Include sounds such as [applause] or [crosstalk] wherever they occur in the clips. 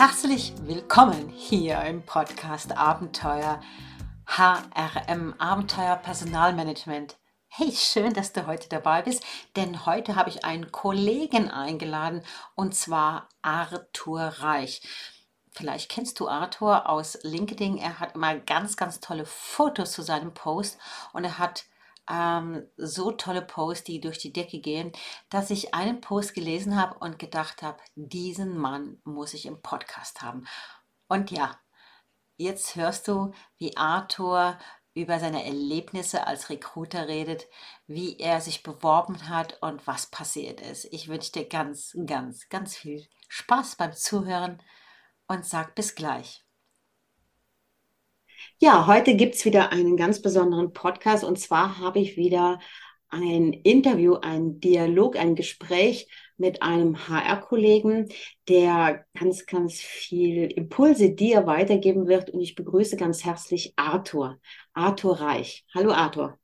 Herzlich willkommen hier im Podcast Abenteuer HRM Abenteuer Personalmanagement. Hey, schön, dass du heute dabei bist, denn heute habe ich einen Kollegen eingeladen und zwar Arthur Reich. Vielleicht kennst du Arthur aus LinkedIn. Er hat immer ganz, ganz tolle Fotos zu seinem Post und er hat ähm, so tolle Posts, die durch die Decke gehen, dass ich einen Post gelesen habe und gedacht habe, diesen Mann muss ich im Podcast haben. Und ja, jetzt hörst du, wie Arthur über seine Erlebnisse als Recruiter redet, wie er sich beworben hat und was passiert ist. Ich wünsche dir ganz, ganz, ganz viel Spaß beim Zuhören und sag bis gleich. Ja, heute gibt es wieder einen ganz besonderen Podcast und zwar habe ich wieder ein Interview, ein Dialog, ein Gespräch mit einem HR-Kollegen, der ganz, ganz viel Impulse dir weitergeben wird. Und ich begrüße ganz herzlich Arthur, Arthur Reich. Hallo Arthur.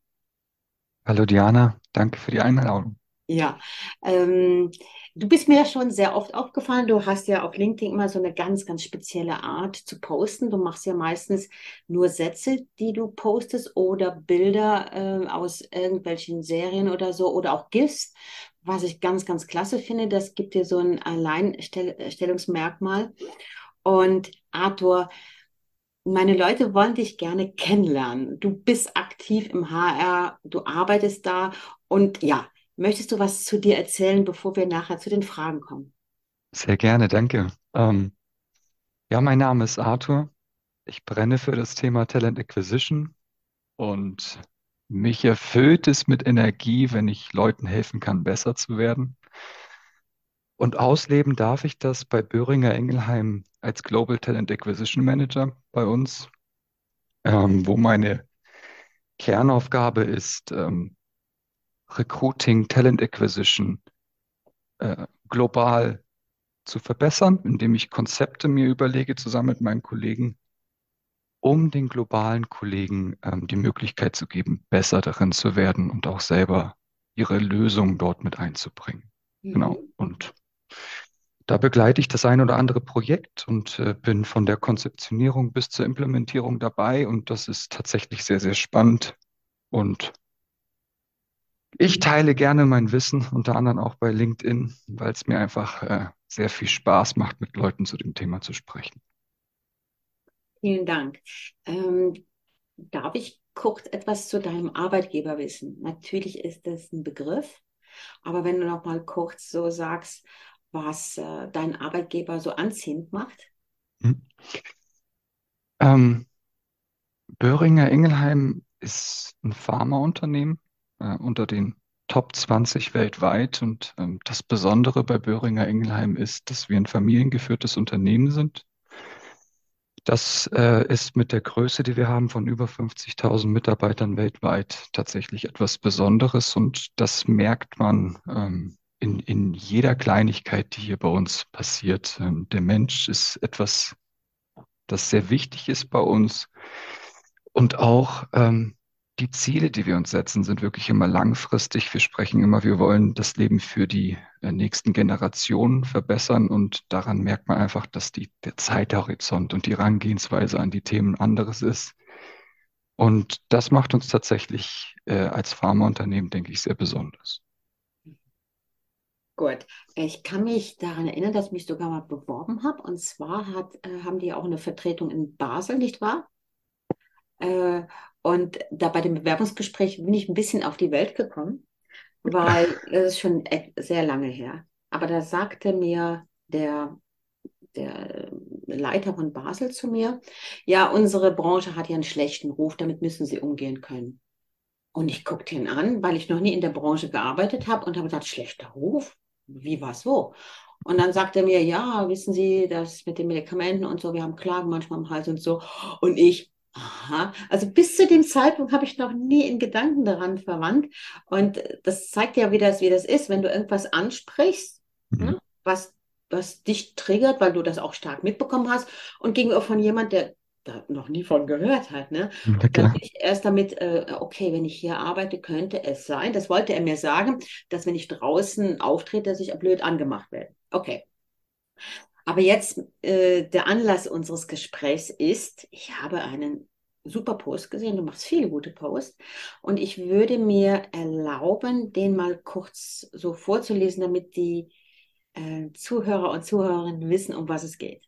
Hallo Diana, danke für die Einladung. Ja, ähm, du bist mir ja schon sehr oft aufgefallen. Du hast ja auf LinkedIn immer so eine ganz, ganz spezielle Art zu posten. Du machst ja meistens nur Sätze, die du postest oder Bilder äh, aus irgendwelchen Serien oder so oder auch GIFs, was ich ganz, ganz klasse finde. Das gibt dir so ein Alleinstellungsmerkmal. Und Arthur, meine Leute wollen dich gerne kennenlernen. Du bist aktiv im HR, du arbeitest da und ja, Möchtest du was zu dir erzählen, bevor wir nachher zu den Fragen kommen? Sehr gerne, danke. Ähm, ja, mein Name ist Arthur. Ich brenne für das Thema Talent Acquisition und mich erfüllt es mit Energie, wenn ich Leuten helfen kann, besser zu werden. Und ausleben darf ich das bei Böhringer Ingelheim als Global Talent Acquisition Manager bei uns, ähm, wo meine Kernaufgabe ist, ähm, Recruiting, Talent Acquisition äh, global zu verbessern, indem ich Konzepte mir überlege, zusammen mit meinen Kollegen, um den globalen Kollegen ähm, die Möglichkeit zu geben, besser darin zu werden und auch selber ihre Lösungen dort mit einzubringen. Mhm. Genau. Und da begleite ich das ein oder andere Projekt und äh, bin von der Konzeptionierung bis zur Implementierung dabei. Und das ist tatsächlich sehr, sehr spannend und ich teile gerne mein Wissen, unter anderem auch bei LinkedIn, weil es mir einfach äh, sehr viel Spaß macht, mit Leuten zu dem Thema zu sprechen. Vielen Dank. Ähm, darf ich kurz etwas zu deinem Arbeitgeber wissen? Natürlich ist das ein Begriff, aber wenn du noch mal kurz so sagst, was äh, dein Arbeitgeber so anziehend macht. Hm. Ähm, Böhringer Ingelheim ist ein Pharmaunternehmen äh, unter den Top 20 weltweit. Und ähm, das Besondere bei Böhringer Ingelheim ist, dass wir ein familiengeführtes Unternehmen sind. Das äh, ist mit der Größe, die wir haben, von über 50.000 Mitarbeitern weltweit tatsächlich etwas Besonderes. Und das merkt man ähm, in, in jeder Kleinigkeit, die hier bei uns passiert. Ähm, der Mensch ist etwas, das sehr wichtig ist bei uns. Und auch ähm, die Ziele, die wir uns setzen, sind wirklich immer langfristig. Wir sprechen immer, wir wollen das Leben für die äh, nächsten Generationen verbessern und daran merkt man einfach, dass die, der Zeithorizont und die Herangehensweise an die Themen anderes ist. Und das macht uns tatsächlich äh, als Pharmaunternehmen, denke ich, sehr besonders. Gut, ich kann mich daran erinnern, dass ich mich sogar mal beworben habe. Und zwar hat, äh, haben die auch eine Vertretung in Basel, nicht wahr? Äh, und da bei dem Bewerbungsgespräch bin ich ein bisschen auf die Welt gekommen, weil [laughs] das ist schon sehr lange her. Aber da sagte mir der, der Leiter von Basel zu mir, ja, unsere Branche hat ja einen schlechten Ruf, damit müssen Sie umgehen können. Und ich guckte ihn an, weil ich noch nie in der Branche gearbeitet habe und habe gesagt, schlechter Ruf? Wie war so? Und dann sagte er mir, ja, wissen Sie, das mit den Medikamenten und so, wir haben Klagen manchmal am Hals und so. Und ich, Aha, also bis zu dem Zeitpunkt habe ich noch nie in Gedanken daran verwandt. Und das zeigt ja, wie das, wie das ist, wenn du irgendwas ansprichst, mhm. ne, was, was dich triggert, weil du das auch stark mitbekommen hast und gegenüber von jemand, der da noch nie von gehört hat. Ne? Ja, dann bin ich erst damit, äh, okay, wenn ich hier arbeite, könnte es sein, das wollte er mir sagen, dass wenn ich draußen auftrete, dass ich blöd angemacht werde. Okay. Aber jetzt, äh, der Anlass unseres Gesprächs ist, ich habe einen super Post gesehen, du machst viele gute Posts und ich würde mir erlauben, den mal kurz so vorzulesen, damit die äh, Zuhörer und Zuhörerinnen wissen, um was es geht.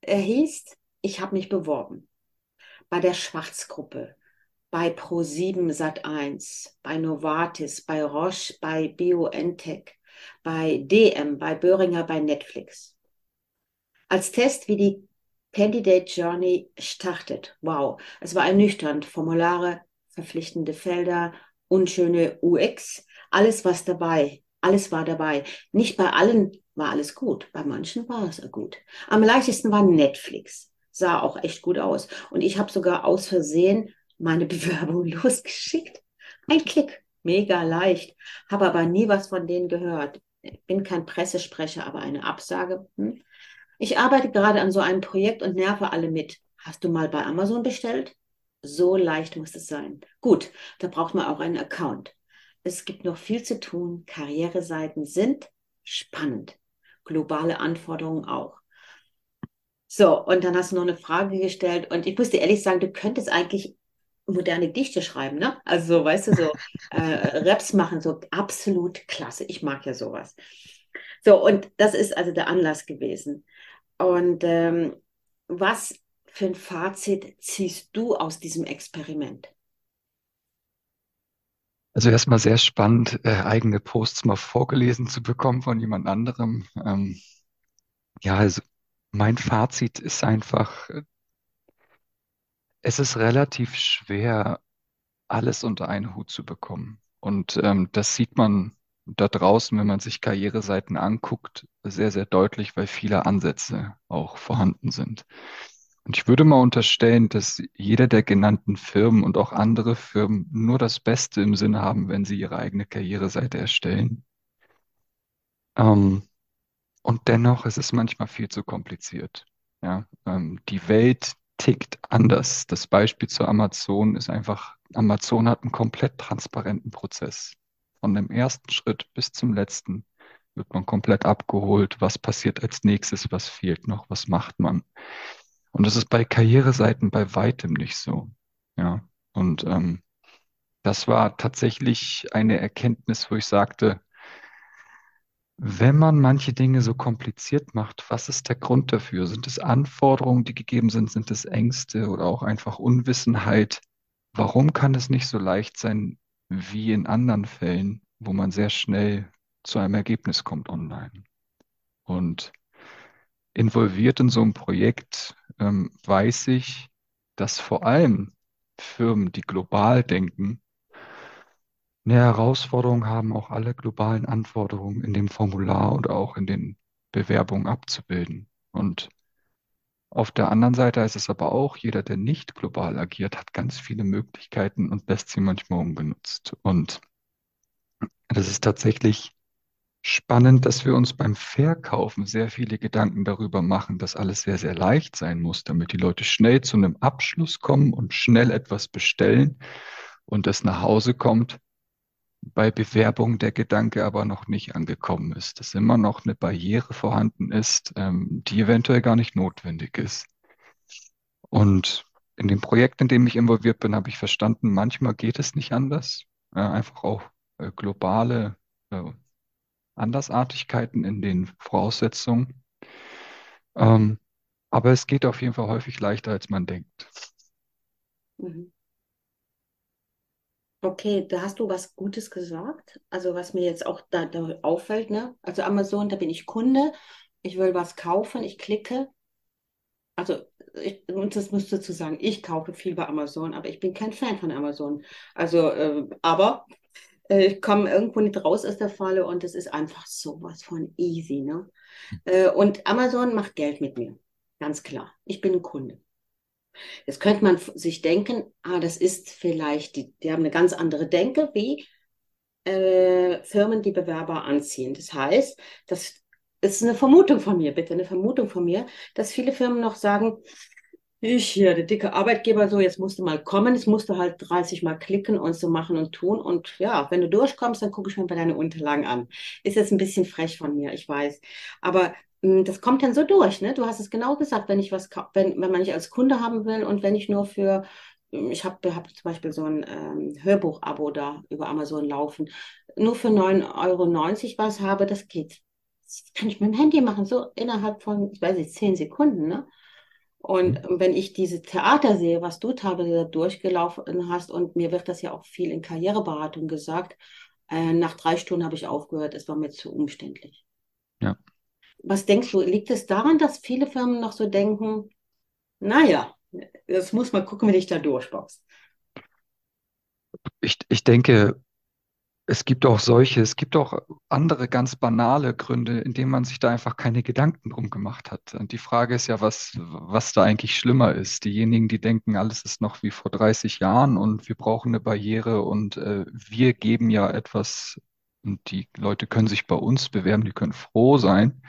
Er hieß, ich habe mich beworben bei der Schwarzgruppe, bei Pro7 Sat1, bei Novartis, bei Roche, bei BioNTech, bei DM, bei Böhringer, bei Netflix. Als Test, wie die Candidate Journey startet. Wow, es war ernüchternd. Formulare, verpflichtende Felder, unschöne UX, alles was dabei. Alles war dabei. Nicht bei allen war alles gut, bei manchen war es gut. Am leichtesten war Netflix. Sah auch echt gut aus. Und ich habe sogar aus Versehen meine [laughs] Bewerbung losgeschickt. Ein Klick, mega leicht. Habe aber nie was von denen gehört. Bin kein Pressesprecher, aber eine Absage. Hm. Ich arbeite gerade an so einem Projekt und nerve alle mit. Hast du mal bei Amazon bestellt? So leicht muss es sein. Gut, da braucht man auch einen Account. Es gibt noch viel zu tun. Karriereseiten sind spannend. Globale Anforderungen auch. So, und dann hast du noch eine Frage gestellt und ich muss dir ehrlich sagen, du könntest eigentlich moderne Gedichte schreiben, ne? Also so, weißt du, so [laughs] äh, Raps machen, so absolut klasse. Ich mag ja sowas. So, und das ist also der Anlass gewesen. Und ähm, was für ein Fazit ziehst du aus diesem Experiment? Also erstmal sehr spannend, äh, eigene Posts mal vorgelesen zu bekommen von jemand anderem. Ähm, ja, also mein Fazit ist einfach, äh, es ist relativ schwer, alles unter einen Hut zu bekommen. Und ähm, das sieht man da draußen, wenn man sich Karriereseiten anguckt, sehr, sehr deutlich, weil viele Ansätze auch vorhanden sind. Und ich würde mal unterstellen, dass jeder der genannten Firmen und auch andere Firmen nur das Beste im Sinne haben, wenn sie ihre eigene Karriereseite erstellen. Ähm, und dennoch ist es manchmal viel zu kompliziert. Ja, ähm, die Welt tickt anders. Das Beispiel zu Amazon ist einfach, Amazon hat einen komplett transparenten Prozess. Von dem ersten Schritt bis zum letzten wird man komplett abgeholt. Was passiert als nächstes? Was fehlt noch? Was macht man? Und das ist bei Karriereseiten bei weitem nicht so. Ja, und ähm, das war tatsächlich eine Erkenntnis, wo ich sagte, wenn man manche Dinge so kompliziert macht, was ist der Grund dafür? Sind es Anforderungen, die gegeben sind? Sind es Ängste oder auch einfach Unwissenheit? Warum kann es nicht so leicht sein wie in anderen Fällen, wo man sehr schnell zu einem Ergebnis kommt online? Und involviert in so einem Projekt ähm, weiß ich, dass vor allem Firmen, die global denken, eine Herausforderung haben, auch alle globalen Anforderungen in dem Formular oder auch in den Bewerbungen abzubilden. Und auf der anderen Seite ist es aber auch, jeder, der nicht global agiert, hat ganz viele Möglichkeiten und lässt sie manchmal ungenutzt. Und das ist tatsächlich spannend, dass wir uns beim Verkaufen sehr viele Gedanken darüber machen, dass alles sehr, sehr leicht sein muss, damit die Leute schnell zu einem Abschluss kommen und schnell etwas bestellen und es nach Hause kommt bei Bewerbung der Gedanke aber noch nicht angekommen ist, dass immer noch eine Barriere vorhanden ist, ähm, die eventuell gar nicht notwendig ist. Und in dem Projekt, in dem ich involviert bin, habe ich verstanden, manchmal geht es nicht anders. Äh, einfach auch äh, globale äh, Andersartigkeiten in den Voraussetzungen. Ähm, aber es geht auf jeden Fall häufig leichter, als man denkt. Mhm. Okay, da hast du was Gutes gesagt. Also was mir jetzt auch da, da auffällt, ne? Also Amazon, da bin ich Kunde, ich will was kaufen, ich klicke. Also ich, und das musst du dazu sagen, ich kaufe viel bei Amazon, aber ich bin kein Fan von Amazon. Also, äh, aber äh, ich komme irgendwo nicht raus aus der Falle und es ist einfach sowas von easy, ne? Äh, und Amazon macht Geld mit mir, ganz klar. Ich bin ein Kunde. Jetzt könnte man sich denken, ah, das ist vielleicht, die, die haben eine ganz andere Denke wie äh, Firmen, die Bewerber anziehen. Das heißt, das ist eine Vermutung von mir, bitte eine Vermutung von mir, dass viele Firmen noch sagen, Ich hier, der dicke Arbeitgeber, so, jetzt musst du mal kommen, jetzt musst du halt 30 Mal klicken und so machen und tun. Und ja, wenn du durchkommst, dann gucke ich mir bei deine Unterlagen an. Ist jetzt ein bisschen frech von mir, ich weiß. Aber das kommt dann so durch, ne? Du hast es genau gesagt, wenn ich was, wenn, wenn man nicht als Kunde haben will und wenn ich nur für, ich habe hab zum Beispiel so ein ähm, Hörbuch-Abo da über Amazon laufen, nur für 9,90 Euro was habe, das geht. Das kann ich mit dem Handy machen, so innerhalb von, ich weiß nicht, 10 Sekunden, ne? Und Mhm. wenn ich diese Theater sehe, was du teilweise durchgelaufen hast, und mir wird das ja auch viel in Karriereberatung gesagt, äh, nach drei Stunden habe ich aufgehört, es war mir zu umständlich. Ja. Was denkst du, liegt es daran, dass viele Firmen noch so denken, naja, das muss man gucken, wenn ich da durchboxe? Ich, ich denke, Es gibt auch solche, es gibt auch andere ganz banale Gründe, in denen man sich da einfach keine Gedanken drum gemacht hat. Und die Frage ist ja, was, was da eigentlich schlimmer ist. Diejenigen, die denken, alles ist noch wie vor 30 Jahren und wir brauchen eine Barriere und äh, wir geben ja etwas und die Leute können sich bei uns bewerben, die können froh sein.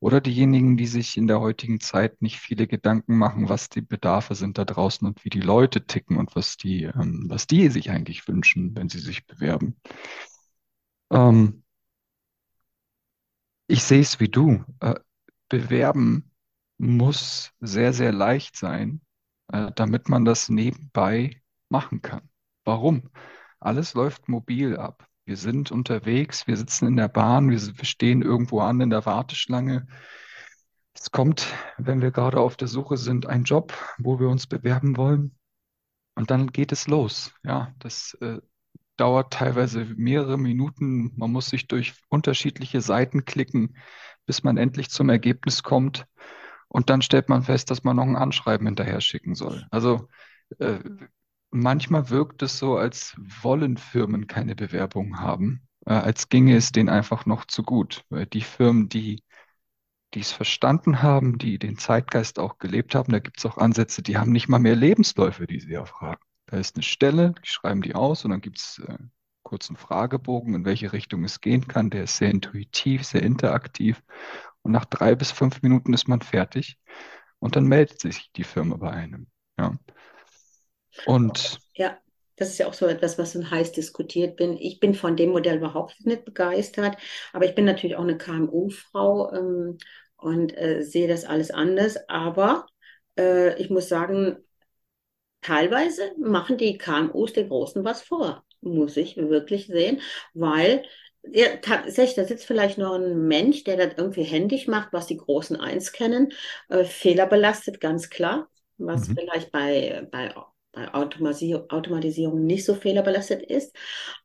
Oder diejenigen, die sich in der heutigen Zeit nicht viele Gedanken machen, was die Bedarfe sind da draußen und wie die Leute ticken und was die, ähm, was die sich eigentlich wünschen, wenn sie sich bewerben. Ähm, ich sehe es wie du. Äh, bewerben muss sehr, sehr leicht sein, äh, damit man das nebenbei machen kann. Warum? Alles läuft mobil ab. Wir sind unterwegs, wir sitzen in der Bahn, wir, stehen irgendwo an in der Warteschlange. Es kommt, wenn wir gerade auf der Suche sind, ein Job, wo wir uns bewerben wollen. Und dann geht es los. Ja, das äh, dauert teilweise mehrere Minuten. Man muss sich durch unterschiedliche Seiten klicken, bis man endlich zum Ergebnis kommt. Und dann stellt man fest, dass man noch ein Anschreiben hinterher schicken soll. Also äh, manchmal wirkt es so, als wollen Firmen keine Bewerbung haben, äh, als ginge es denen einfach noch zu gut. Weil die Firmen, die die es verstanden haben, die den Zeitgeist auch gelebt haben. Da gibt es auch Ansätze, die haben nicht mal mehr Lebensläufe, die sie erfragen. Da ist eine Stelle, die schreiben die aus und dann gibt es äh, kurz einen Fragebogen, in welche Richtung es gehen kann. Der ist sehr intuitiv, sehr interaktiv. Und nach drei bis fünf Minuten ist man fertig und dann meldet sich die Firma bei einem. Ja. Und Ja, das ist ja auch so etwas, was so heiß diskutiert bin. Ich bin von dem Modell überhaupt nicht begeistert, aber ich bin natürlich auch eine KMU-Frau ähm, und äh, sehe das alles anders. Aber äh, ich muss sagen, teilweise machen die KMUs den Großen was vor, muss ich wirklich sehen, weil ja, tatsächlich, da sitzt vielleicht noch ein Mensch, der das irgendwie händisch macht, was die Großen eins kennen, äh, fehlerbelastet, ganz klar, was mhm, vielleicht bei, bei, bei Automatisierung, nicht so fehlerbelastet ist.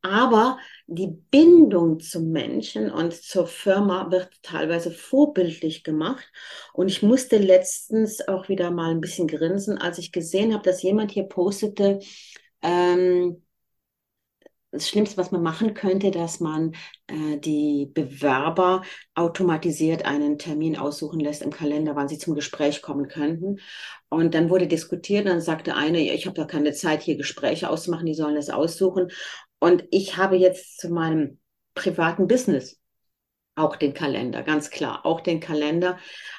Aber die Bindung zum Menschen und zur Firma wird teilweise vorbildlich gemacht. Und ich musste letztens auch wieder mal ein bisschen grinsen, als ich gesehen habe, dass jemand hier postete, ähm, das Schlimmste, was man machen könnte, dass man äh, die Bewerber automatisiert einen Termin aussuchen lässt im Kalender, wann sie zum Gespräch kommen könnten. Und dann wurde diskutiert, dann sagte eine, ja, ich habe da keine Zeit, hier Gespräche auszumachen, die sollen das aussuchen. Und ich habe jetzt zu meinem privaten Business auch den Kalender, ganz klar, auch den Kalender.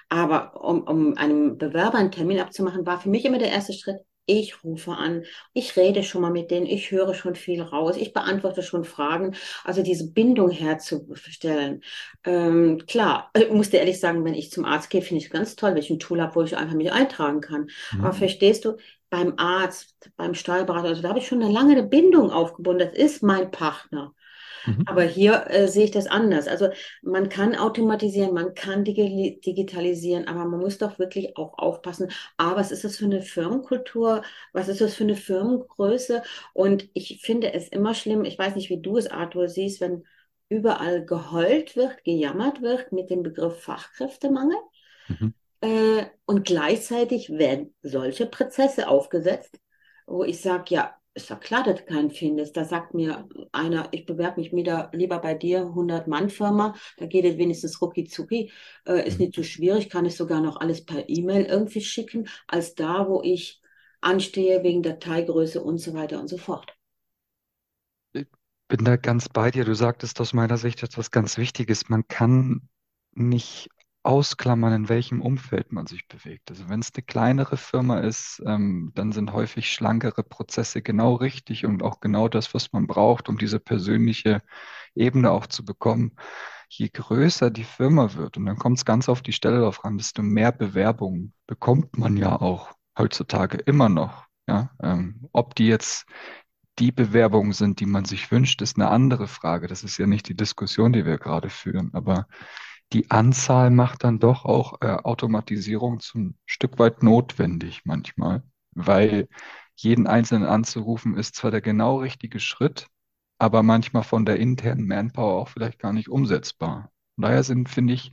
Aber um, um einem Bewerber einen Termin abzumachen, war für mich immer der erste Schritt, ich rufe an, ich rede schon mal mit denen, ich höre schon viel raus, ich beantworte schon Fragen. Also diese Bindung herzustellen. Ähm, klar, ich musste ehrlich sagen, wenn ich zum Arzt gehe, finde ich es ganz toll, wenn ich ein Tool habe, wo ich einfach mich eintragen kann. Aber mhm, verstehst du, beim Arzt, beim Steuerberater, also da habe ich schon eine lange Bindung aufgebunden. Das ist mein Partner. Mhm. Aber hier äh, sehe ich das anders. Also man kann automatisieren, man kann digi digitalisieren, aber man muss doch wirklich auch aufpassen. A, was ist das für eine Firmenkultur? Was ist das für eine Firmengröße? Und ich finde es immer schlimm, ich weiß nicht, wie du es, Arthur, siehst, wenn überall geheult wird, gejammert wird mit dem Begriff Fachkräftemangel. mhm. Äh, und gleichzeitig werden solche Prozesse aufgesetzt, wo ich sage, ja, ist ja klar, dass du keinen findest. Da sagt mir einer, ich bewerbe mich wieder lieber bei dir, 100-Mann-Firma, da geht es wenigstens rucki zucki, äh, ist mhm. nicht so schwierig, kann ich sogar noch alles per E-Mail irgendwie schicken, als da, wo ich anstehe wegen Dateigröße und so weiter und so fort. Ich bin da ganz bei dir. Du sagtest aus meiner Sicht etwas ganz Wichtiges. Man kann nicht ausklammern, in welchem Umfeld man sich bewegt. Also wenn es eine kleinere Firma ist, ähm, dann sind häufig schlankere Prozesse genau richtig und auch genau das, was man braucht, um diese persönliche Ebene auch zu bekommen. Je größer die Firma wird, und dann kommt es ganz auf die Stelle drauf an, desto mehr Bewerbungen bekommt man ja auch heutzutage immer noch. Ja? Ähm, ob die jetzt die Bewerbungen sind, die man sich wünscht, ist eine andere Frage. Das ist ja nicht die Diskussion, die wir gerade führen. Aber die Anzahl macht dann doch auch äh, Automatisierung zum Stück weit notwendig manchmal, weil jeden Einzelnen anzurufen ist zwar der genau richtige Schritt, aber manchmal von der internen Manpower auch vielleicht gar nicht umsetzbar. Von daher sind, finde ich,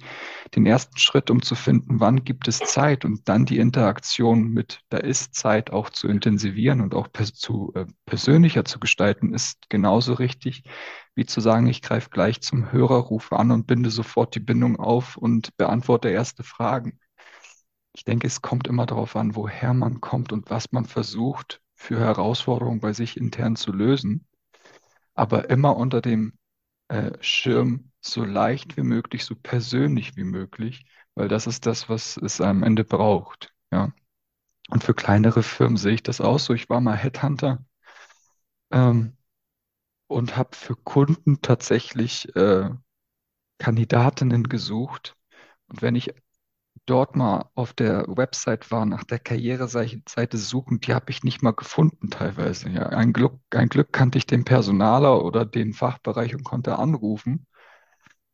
den ersten Schritt, um zu finden, wann gibt es Zeit und dann die Interaktion mit, da ist Zeit auch zu intensivieren und auch pers zu, äh, persönlicher zu gestalten, ist genauso richtig, wie zu sagen, ich greife gleich zum Hörer, rufe an und binde sofort die Bindung auf und beantworte erste Fragen. Ich denke, es kommt immer darauf an, woher man kommt und was man versucht, für Herausforderungen bei sich intern zu lösen, aber immer unter dem äh, Schirm so leicht wie möglich, so persönlich wie möglich, weil das ist das, was es am Ende braucht. Ja. Und für kleinere Firmen sehe ich das auch so. Ich war mal Headhunter ähm, und habe für Kunden tatsächlich äh, Kandidatinnen gesucht. Und wenn ich dort mal auf der Website war, nach der Karriereseite suchen, die habe ich nicht mal gefunden teilweise. Ja, ein Glück, ein Glück kannte ich den Personaler oder den Fachbereich und konnte anrufen.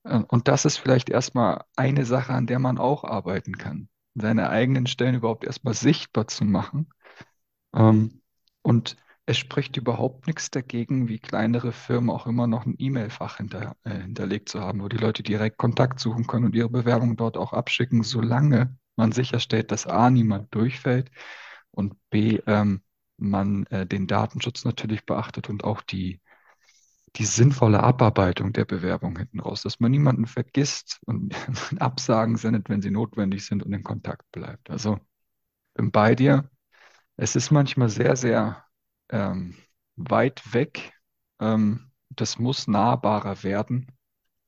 Äh, und das ist vielleicht erstmal eine Sache, an der man auch arbeiten kann, seine eigenen Stellen überhaupt erstmal sichtbar zu machen. Ähm, und es spricht überhaupt nichts dagegen, wie kleinere Firmen auch immer noch ein E-Mail-Fach hinter, äh, hinterlegt zu haben, wo die Leute direkt Kontakt suchen können und ihre Bewerbung dort auch abschicken, solange man sicherstellt, dass A, niemand durchfällt und B, ähm, man äh, den Datenschutz natürlich beachtet und auch die, die sinnvolle Abarbeitung der Bewerbung hinten raus, dass man niemanden vergisst und [laughs] Absagen sendet, wenn sie notwendig sind und in Kontakt bleibt. Also bin bei dir. Es ist manchmal sehr, sehr ähm, weit weg. Ähm, das muss nahbarer werden.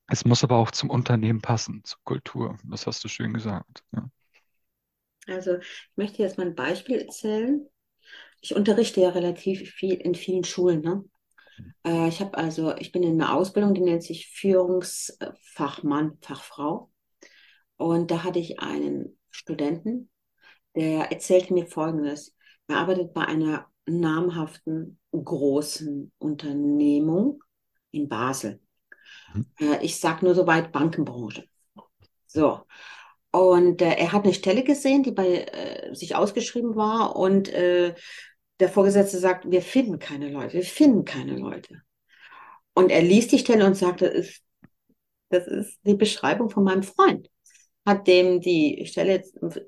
Es muss aber auch zum Unternehmen passen, zur Kultur. Das hast du schön gesagt. Ja. Also ich möchte jetzt mal ein Beispiel erzählen. Ich unterrichte ja relativ viel in vielen Schulen. Ne? Äh, ich habe also, ich bin in einer Ausbildung, die nennt sich Führungsfachmann, Fachfrau. Und da hatte ich einen Studenten, der erzählte mir Folgendes. Er arbeitet bei einer namhaften großen Unternehmung in Basel. Mhm. Äh, ich sage nur soweit Bankenbranche. So. Und äh, er hat eine Stelle gesehen, die bei äh, sich ausgeschrieben war und äh, der Vorgesetzte sagt, wir finden keine Leute, wir finden keine Leute. Und er liest die Stelle und sagt, das ist, das ist die Beschreibung von meinem Freund hat dem die Stelle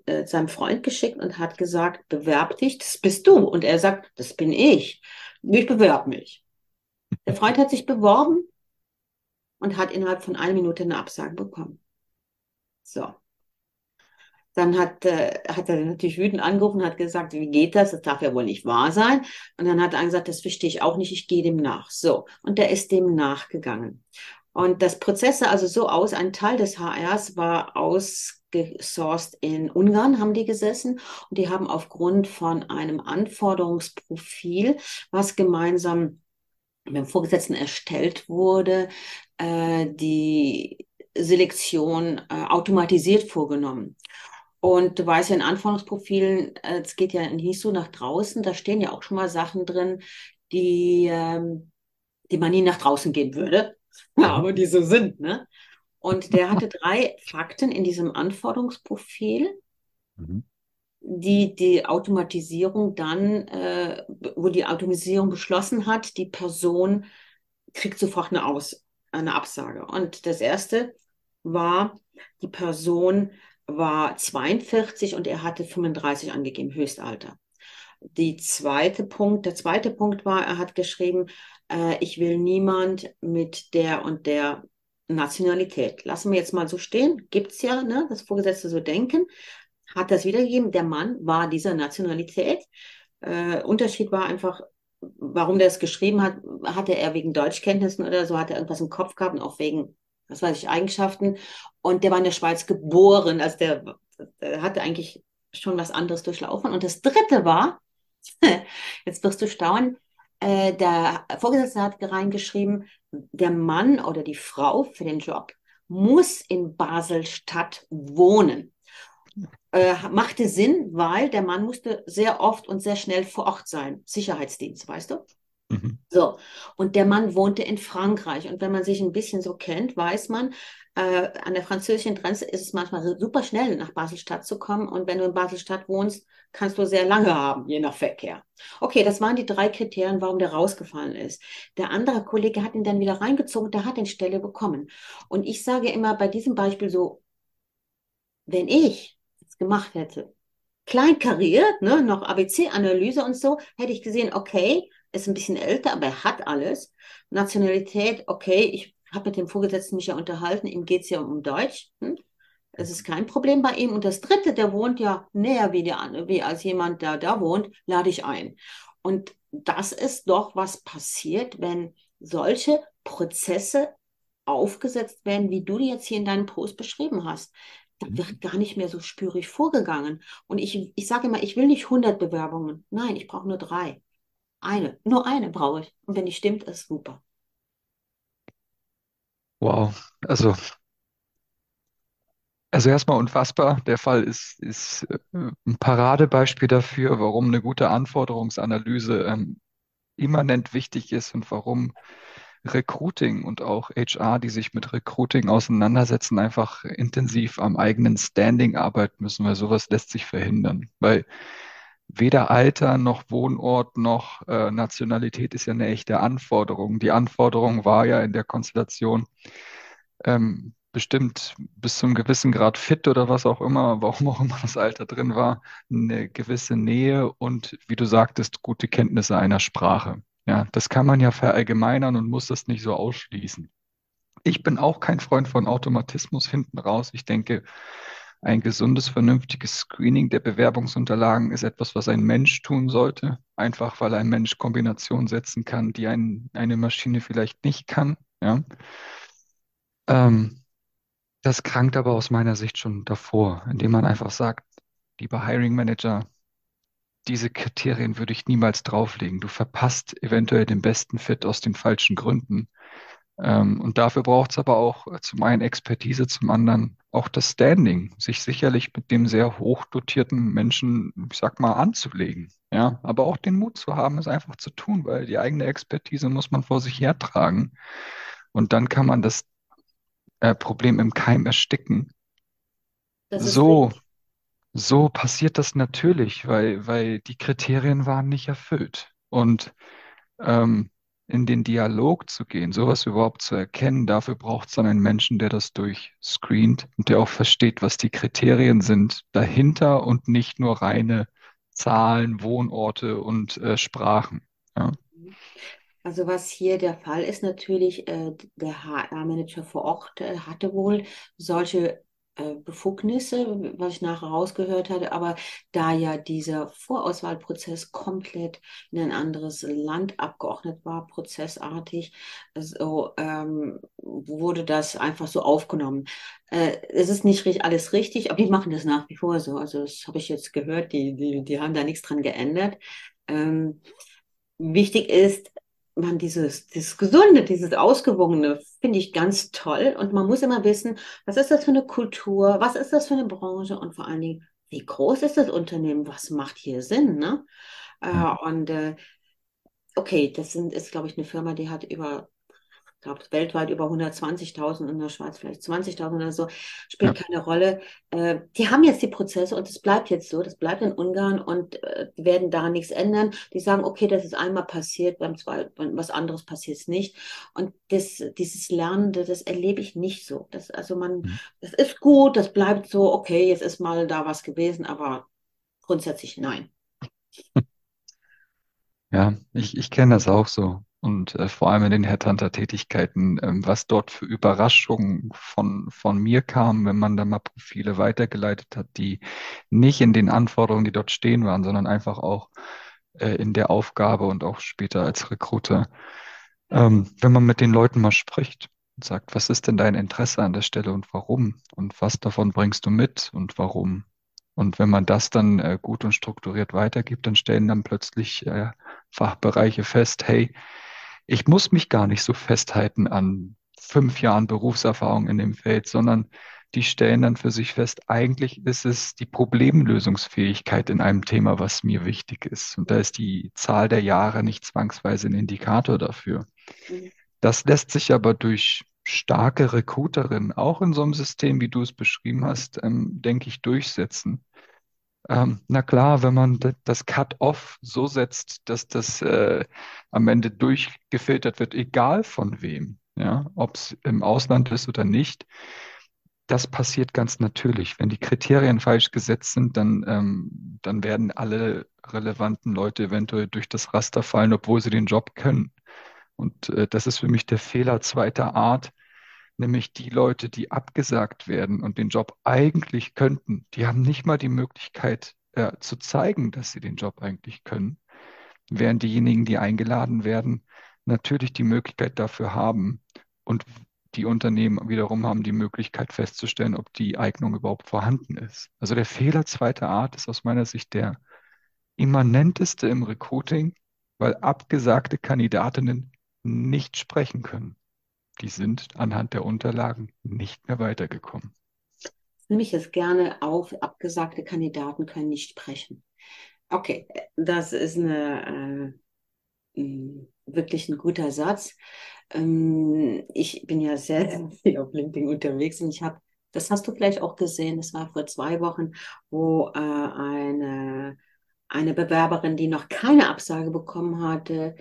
äh, seinem Freund geschickt und hat gesagt, bewerb dich, das bist du. Und er sagt, das bin ich. Ich bewerb mich. Der [laughs] Freund hat sich beworben und hat innerhalb von einer Minute eine Absage bekommen. So. Dann hat, äh, hat er natürlich wütend angerufen und hat gesagt, wie geht das? Das darf ja wohl nicht wahr sein. Und dann hat er gesagt, das verstehe ich auch nicht, ich gehe dem nach. So. Und der ist dem nachgegangen. Und das Prozesse also so aus, ein Teil des HRs war ausgesourced in Ungarn, haben die gesessen und die haben aufgrund von einem Anforderungsprofil, was gemeinsam mit dem Vorgesetzten erstellt wurde, äh, die Selektion äh, automatisiert vorgenommen. Und du weißt ja, in Anforderungsprofilen, äh, es geht ja nicht so nach draußen, da stehen ja auch schon mal Sachen drin, die, ähm, die man nie nach draußen gehen würde. Ja, [laughs] aber die so sind, ne? Und der hatte [laughs] drei Fakten in diesem Anforderungsprofil, mhm. die die Automatisierung dann, äh, wo die Automatisierung beschlossen hat, die Person kriegt sofort eine, Aus, eine Absage. Und das erste war, die Person war 42 und er hatte 35 angegeben, Höchstalter. Die zweite Punkt, der zweite Punkt war, er hat geschrieben, äh, ich will niemand mit der und der Nationalität. Lassen wir jetzt mal so stehen. Gibt es ja, ne, das Vorgesetzte so denken. Hat das wiedergegeben. Der Mann war dieser Nationalität. Äh, Unterschied war einfach, warum der es geschrieben hat, hatte er wegen Deutschkenntnissen oder so, hat er irgendwas im Kopf gehabt und auch wegen was weiß ich, Eigenschaften. Und der war in der Schweiz geboren. Also der, der hatte eigentlich schon was anderes durchlaufen. Und das dritte war, [laughs] jetzt wirst du staunen, äh, der Vorgesetzte hat reingeschrieben, der Mann oder die Frau für den Job muss in Basel-Stadt wohnen. Äh, machte Sinn, weil der Mann musste sehr oft und sehr schnell vor Ort sein. Sicherheitsdienst, weißt du? Mhm. So, und der Mann wohnte in Frankreich. Und wenn man sich ein bisschen so kennt, weiß man, äh, an der französischen Grenze ist es manchmal super schnell, nach Basel-Stadt zu kommen. Und wenn du in Basel-Stadt wohnst, kannst du sehr lange haben, je nach Verkehr. Okay, das waren die drei Kriterien, warum der rausgefallen ist. Der andere Kollege hat ihn dann wieder reingezogen, der hat den Stelle bekommen. Und ich sage immer bei diesem Beispiel so, wenn ich es gemacht hätte, kleinkariert, ne, noch ABC-Analyse und so, hätte ich gesehen, okay, ist ein bisschen älter, aber er hat alles. Nationalität, okay, ich habe mit dem Vorgesetzten mich ja unterhalten, ihm geht es ja um Deutsch. Hm? Es ist kein Problem bei ihm. Und das Dritte, der wohnt ja näher wie, der, wie als jemand, der da wohnt, lade ich ein. Und das ist doch, was passiert, wenn solche Prozesse aufgesetzt werden, wie du die jetzt hier in deinem Post beschrieben hast. Da mhm. wird gar nicht mehr so spürig vorgegangen. Und ich, ich sage immer, ich will nicht 100 Bewerbungen. Nein, ich brauche nur drei. Eine, nur eine brauche ich. Und wenn die stimmt, ist super. Wow, also, also erstmal unfassbar. Der Fall ist, ist äh, ein Paradebeispiel dafür, warum eine gute Anforderungsanalyse ähm, immanent wichtig ist und warum Recruiting und auch HR, die sich mit Recruiting auseinandersetzen, einfach intensiv am eigenen Standing arbeiten müssen, weil sowas lässt sich verhindern. Weil weder Alter noch Wohnort noch äh, Nationalität ist ja eine echte Anforderung. Die Anforderung war ja in der Konstellation ähm, bestimmt bis zum gewissen Grad fit oder was auch immer, warum auch immer das Alter drin war, eine gewisse Nähe und, wie du sagtest, gute Kenntnisse einer Sprache. Ja, das kann man ja verallgemeinern und muss das nicht so ausschließen. Ich bin auch kein Freund von Automatismus hinten raus. Ich denke, ein gesundes, vernünftiges Screening der Bewerbungsunterlagen ist etwas, was ein Mensch tun sollte, einfach weil ein Mensch Kombinationen setzen kann, die ein, eine Maschine vielleicht nicht kann. Ja. Ähm, das krankt aber aus meiner Sicht schon davor, indem man einfach sagt, lieber Hiring Manager, diese Kriterien würde ich niemals drauflegen. Du verpasst eventuell den besten Fit aus den falschen Gründen. Ähm, und dafür braucht es aber auch äh, zum einen Expertise, zum anderen auch das Standing, sich sicherlich mit dem sehr hoch dotierten Menschen, ich sag mal, anzulegen. Ja, aber auch den Mut zu haben, es einfach zu tun, weil die eigene Expertise muss man vor sich hertragen. Und dann kann man das äh, Problem im Keim ersticken. So, richtig. so passiert das natürlich, weil, weil die Kriterien waren nicht erfüllt. Und ähm, in den Dialog zu gehen, sowas überhaupt zu erkennen, dafür braucht es dann einen Menschen, der das durchscreent und der auch versteht, was die Kriterien sind dahinter und nicht nur reine Zahlen, Wohnorte und äh, Sprachen. Ja. Also was hier der Fall ist, natürlich, äh, der HR-Manager vor Ort äh, hatte wohl solche Befugnisse, was ich nachher rausgehört hatte, aber da ja dieser Vorauswahlprozess komplett in ein anderes Land abgeordnet war, prozessartig, so ähm, wurde das einfach so aufgenommen. Äh, es ist nicht alles richtig, aber die machen das nach wie vor so. Also das habe ich jetzt gehört, die, die, die haben da nichts dran geändert. Ähm, wichtig ist, man dieses, dieses Gesunde, dieses Ausgewogene finde ich ganz toll. Und man muss immer wissen, was ist das für eine Kultur, was ist das für eine Branche und vor allen Dingen, wie groß ist das Unternehmen, was macht hier Sinn, ne? Äh, und äh, okay, das sind, ist, glaube ich, eine Firma, die hat über ich glaube, weltweit über 120.000, in der Schweiz vielleicht 20.000 oder so, spielt ja. keine Rolle. Äh, die haben jetzt die Prozesse und es bleibt jetzt so, das bleibt in Ungarn und äh, werden daran nichts ändern. Die sagen, okay, das ist einmal passiert, beim zweiten, was anderes passiert es nicht. Und das, dieses Lernende, das erlebe ich nicht so. Das, also man, mhm. das ist gut, das bleibt so, okay, jetzt ist mal da was gewesen, aber grundsätzlich nein. [laughs] Ja, ich, ich kenne das auch so. Und äh, vor allem in den Headhunter-Tätigkeiten, ähm, was dort für Überraschungen von, von mir kam, wenn man da mal Profile weitergeleitet hat, die nicht in den Anforderungen, die dort stehen waren, sondern einfach auch äh, in der Aufgabe und auch später als Recruiter. Ähm, wenn man mit den Leuten mal spricht, und sagt, was ist denn dein Interesse an der Stelle und warum? Und was davon bringst du mit und warum? Und wenn man das dann äh, gut und strukturiert weitergibt, dann stellen dann plötzlich äh, Fachbereiche fest, hey, ich muss mich gar nicht so festhalten an fünf Jahren Berufserfahrung in dem Feld, sondern die stellen dann für sich fest, eigentlich ist es die Problemlösungsfähigkeit in einem Thema, was mir wichtig ist. Und da ist die Zahl der Jahre nicht zwangsweise ein Indikator dafür. Mhm. Das lässt sich aber durch starke Recruiterinnen, auch in so einem System, wie du es beschrieben hast, ähm, denke ich, durchsetzen. Ähm, na klar, wenn man das Cut-off so setzt, dass das äh, am Ende durchgefiltert wird, egal von wem, ja, ob es im Ausland ist oder nicht, das passiert ganz natürlich. Wenn die Kriterien falsch gesetzt sind, dann, ähm, dann werden alle relevanten Leute eventuell durch das Raster fallen, obwohl sie den Job können. Und äh, das ist für mich der Fehler zweiter Art, nämlich die Leute, die abgesagt werden und den Job eigentlich könnten, die haben nicht mal die Möglichkeit äh, zu zeigen, dass sie den Job eigentlich können, während diejenigen, die eingeladen werden, natürlich die Möglichkeit dafür haben. Und die Unternehmen wiederum haben die Möglichkeit festzustellen, ob die Eignung überhaupt vorhanden ist. Also der Fehler zweiter Art ist aus meiner Sicht der immanenteste im Recruiting, weil abgesagte Kandidatinnen nicht sprechen können. Die sind anhand der Unterlagen nicht mehr weitergekommen. Nehme ich es gerne auf, abgesagte Kandidaten können nicht sprechen. Okay, das ist eine, äh, wirklich ein guter Satz. Ähm, ich bin ja sehr viel auf LinkedIn unterwegs und ich habe, das hast du vielleicht auch gesehen, das war vor zwei Wochen, wo äh, eine, eine Bewerberin, die noch keine Absage bekommen hatte,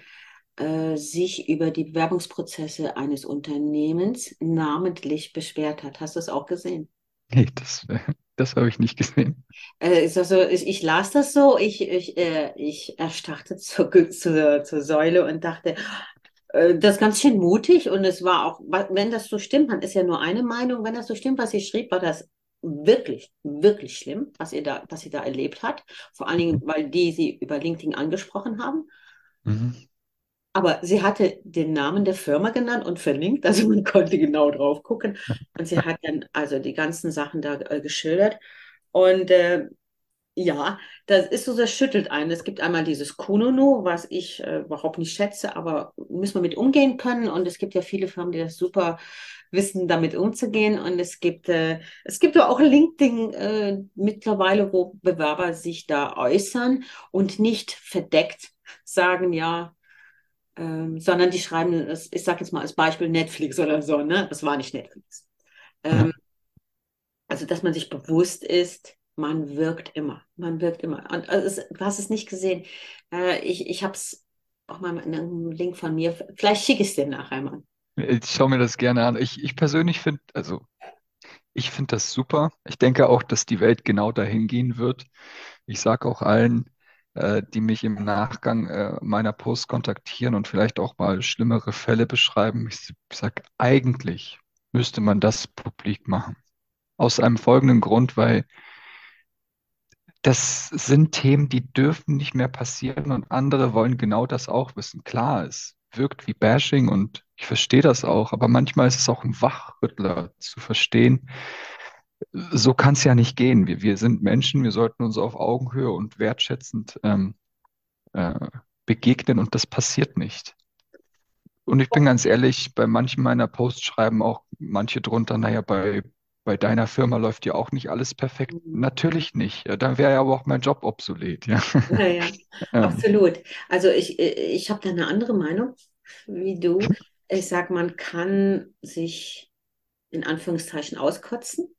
äh, sich über die Bewerbungsprozesse eines Unternehmens namentlich beschwert hat. Hast du es auch gesehen? Nee, das, [laughs] das habe ich nicht gesehen. Äh, also, ich, ich, las das so, ich, ich, äh, ich erstarrte zur, zur, zur Säule und dachte, das ist ganz schön mutig und es war auch, wenn das so stimmt, man ist ja nur eine Meinung, wenn das so stimmt, was sie schrieb, war das wirklich, wirklich schlimm, was sie da, was sie da erlebt hat. Vor allen Dingen, weil die sie über LinkedIn angesprochen haben. Mhm. Aber sie hatte den Namen der Firma genannt und verlinkt, also man konnte genau drauf gucken. Und sie hat dann also die ganzen Sachen da äh, geschildert. Und äh, ja, das ist so, das schüttelt einen. Es gibt einmal dieses Kununu, was ich äh, überhaupt nicht schätze, aber müssen wir mit umgehen können. Und es gibt ja viele Firmen, die das super wissen, damit umzugehen. Und es gibt, äh, es gibt auch LinkedIn äh, mittlerweile, wo Bewerber sich da äußern und nicht verdeckt sagen, ja, ähm, sondern die schreiben, ich sage jetzt mal als Beispiel Netflix oder so, ne? Das war nicht Netflix. Ähm, also, dass man sich bewusst ist, man wirkt immer. Man wirkt immer. Und also du hast es nicht gesehen. Äh, ich ich habe es auch mal mit einem Link von mir. Vielleicht schicke ich es dir nachher mal. Ich schaue mir das gerne an. Ich, ich persönlich finde, also ich finde das super. Ich denke auch, dass die Welt genau dahin gehen wird. Ich sage auch allen, äh, die mich im Nachgang äh, meiner Post kontaktieren und vielleicht auch mal schlimmere Fälle beschreiben. Ich, ich sage, eigentlich müsste man das publik machen. Aus einem folgenden Grund, weil das sind Themen, die dürfen nicht mehr passieren und andere wollen genau das auch wissen. Klar, es wirkt wie Bashing und ich verstehe das auch, aber manchmal ist es auch ein Wachrüttler zu verstehen, so kann es ja nicht gehen. Wir, wir sind Menschen, wir sollten uns auf Augenhöhe und wertschätzend ähm, äh, begegnen und das passiert nicht. Und ich bin ganz ehrlich, bei manchen meiner Posts schreiben auch manche drunter, naja, bei, bei deiner Firma läuft ja auch nicht alles perfekt. Mhm. Natürlich nicht. Dann wäre ja aber auch mein Job obsolet. Ja, ja, ja. [laughs] absolut. Also ich, ich habe da eine andere Meinung wie du. Ich sage, man kann sich in Anführungszeichen auskotzen.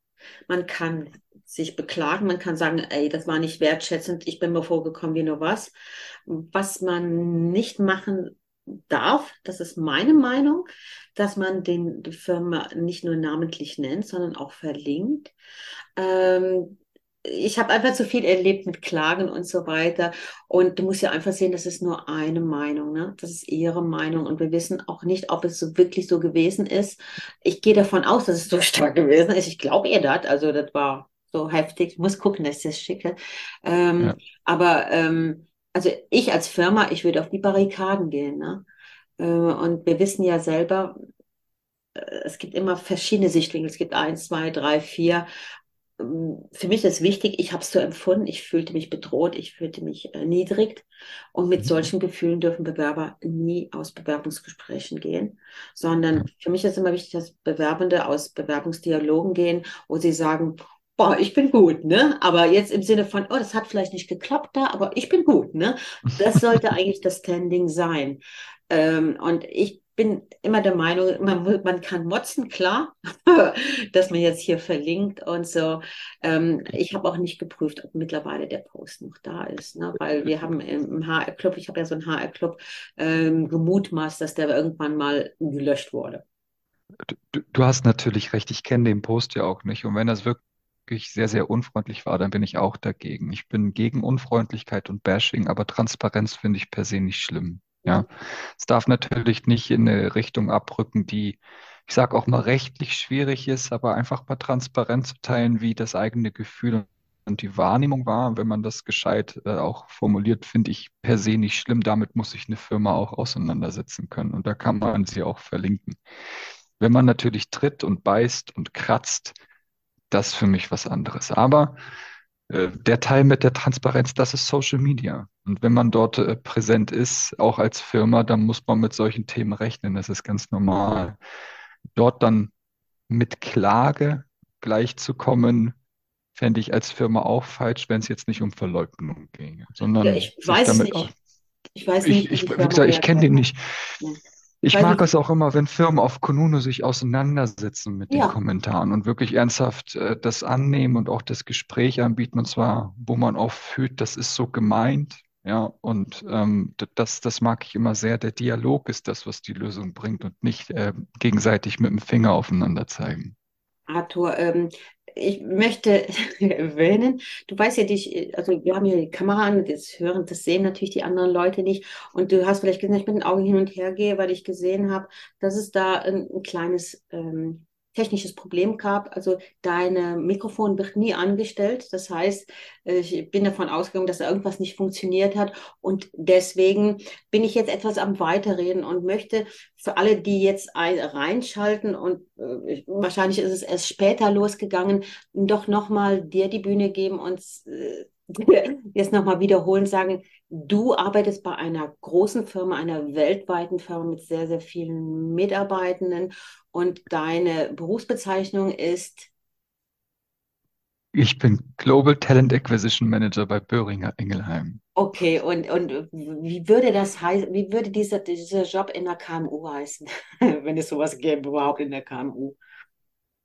Man kann sich beklagen, man kann sagen, ey, das war nicht wertschätzend, ich bin mir vorgekommen wie nur was. Was man nicht machen darf, das ist meine Meinung, dass man den, die Firma nicht nur namentlich nennt, sondern auch verlinkt. Ähm, ich habe einfach zu viel erlebt mit Klagen und so weiter. Und du musst ja einfach sehen, das ist nur eine Meinung. Ne? Das ist ihre Meinung. Und wir wissen auch nicht, ob es so wirklich so gewesen ist. Ich gehe davon aus, dass es so [laughs] stark gewesen ist. Ich glaube ihr das. Also das war so heftig. Ich muss gucken, dass ich das schicke. Ähm, ja. Aber ähm, also ich als Firma, ich würde auf die Barrikaden gehen. Ne? Äh, und wir wissen ja selber, äh, es gibt immer verschiedene Sichtwinkel. Es gibt eins, zwei, drei, vier. Für mich ist wichtig, ich habe es so empfunden, ich fühlte mich bedroht, ich fühlte mich erniedrigt. Und mit mhm. solchen Gefühlen dürfen Bewerber nie aus Bewerbungsgesprächen gehen, sondern für mich ist immer wichtig, dass Bewerbende aus Bewerbungsdialogen gehen, wo sie sagen, boah, ich bin gut, ne? Aber jetzt im Sinne von, oh, das hat vielleicht nicht geklappt da, aber ich bin gut, ne? Das sollte [laughs] eigentlich das Standing sein. Ähm, und ich bin immer der Meinung, man, man kann motzen, klar, [laughs] dass man jetzt hier verlinkt und so. Ähm, ich habe auch nicht geprüft, ob mittlerweile der Post noch da ist, ne? weil wir haben im HR-Club, ich habe ja so einen HR-Club, ähm, gemutmaßt, dass der irgendwann mal gelöscht wurde. Du, du hast natürlich recht, ich kenne den Post ja auch nicht. Und wenn das wirklich wirklich sehr, sehr unfreundlich war, dann bin ich auch dagegen. Ich bin gegen Unfreundlichkeit und Bashing, aber Transparenz finde ich per se nicht schlimm. Ja, es darf natürlich nicht in eine Richtung abrücken, die, ich sage auch mal, rechtlich schwierig ist, aber einfach mal transparent zu teilen, wie das eigene Gefühl und die Wahrnehmung war. Wenn man das gescheit äh, auch formuliert, finde ich per se nicht schlimm. Damit muss sich eine Firma auch auseinandersetzen können und da kann man sie auch verlinken. Wenn man natürlich tritt und beißt und kratzt, das für mich was anderes. Aber der Teil mit der Transparenz, das ist Social Media. Und wenn man dort äh, präsent ist, auch als Firma, dann muss man mit solchen Themen rechnen. Das ist ganz normal. Dort dann mit Klage gleichzukommen, fände ich als Firma auch falsch, wenn es jetzt nicht um Verleugnung ginge, sondern ja, ich weiß nicht. Auch, ich weiß nicht, ich, ich, wie gesagt, ich kenne den nicht. Ja. Ich Weil mag es auch immer, wenn Firmen auf Konuno sich auseinandersetzen mit den Kommentaren und wirklich ernsthaft äh, das annehmen und auch das Gespräch anbieten. Und zwar, wo man auch fühlt, das ist so gemeint. Ja, und ähm, das, das mag ich immer sehr. Der Dialog ist das, was die Lösung bringt und nicht äh, gegenseitig mit dem Finger aufeinander zeigen. Arthur, ähm, ich möchte [laughs] erwähnen, du weißt ja, dich, also wir haben hier die Kamera an, das hören, das sehen natürlich die anderen Leute nicht. Und du hast vielleicht gesehen, dass ich mit den Augen hin und her gehe, weil ich gesehen habe, dass es da ein, ein kleines ähm, technisches Problem gab. Also deine Mikrofon wird nie angestellt. Das heißt, ich bin davon ausgegangen, dass da irgendwas nicht funktioniert hat. Und deswegen bin ich jetzt etwas am Weiterreden und möchte für alle, die jetzt reinschalten und äh, wahrscheinlich ist es erst später losgegangen, doch nochmal dir die Bühne geben und äh, [laughs] jetzt nochmal wiederholen, sagen, du arbeitest bei einer großen Firma, einer weltweiten Firma mit sehr, sehr vielen Mitarbeitenden und deine Berufsbezeichnung ist? Ich bin Global Talent Acquisition Manager bei Böhringer Ingelheim. Okay, und, und wie würde das heißen, wie würde dieser, dieser Job in der KMU heißen, [laughs] wenn es sowas gäbe überhaupt in der KMU?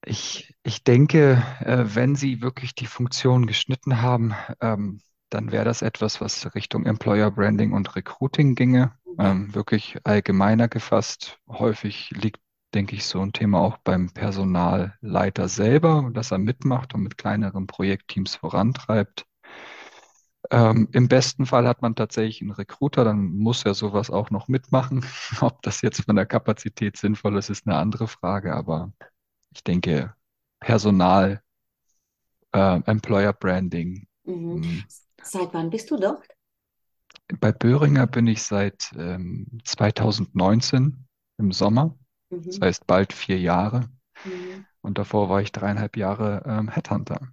Ich, ich denke, äh, wenn Sie wirklich die Funktion geschnitten haben, ähm, dann wäre das etwas, was Richtung Employer Branding und Recruiting ginge. Ähm, wirklich allgemeiner gefasst. Häufig liegt, denke ich, so ein Thema auch beim Personalleiter selber, dass er mitmacht und mit kleineren Projektteams vorantreibt. Ähm, Im besten Fall hat man tatsächlich einen Recruiter, dann muss er sowas auch noch mitmachen. [laughs] Ob das jetzt von der Kapazität sinnvoll ist, ist eine andere Frage, aber ich denke, Personal, äh, Employer Branding. Mhm. Hm. Seit wann bist du dort? Bei Böhringer bin ich seit ähm, 2019 im Sommer. Mhm. Das heißt bald vier Jahre. Mhm. Und davor war ich dreieinhalb Jahre ähm, Headhunter.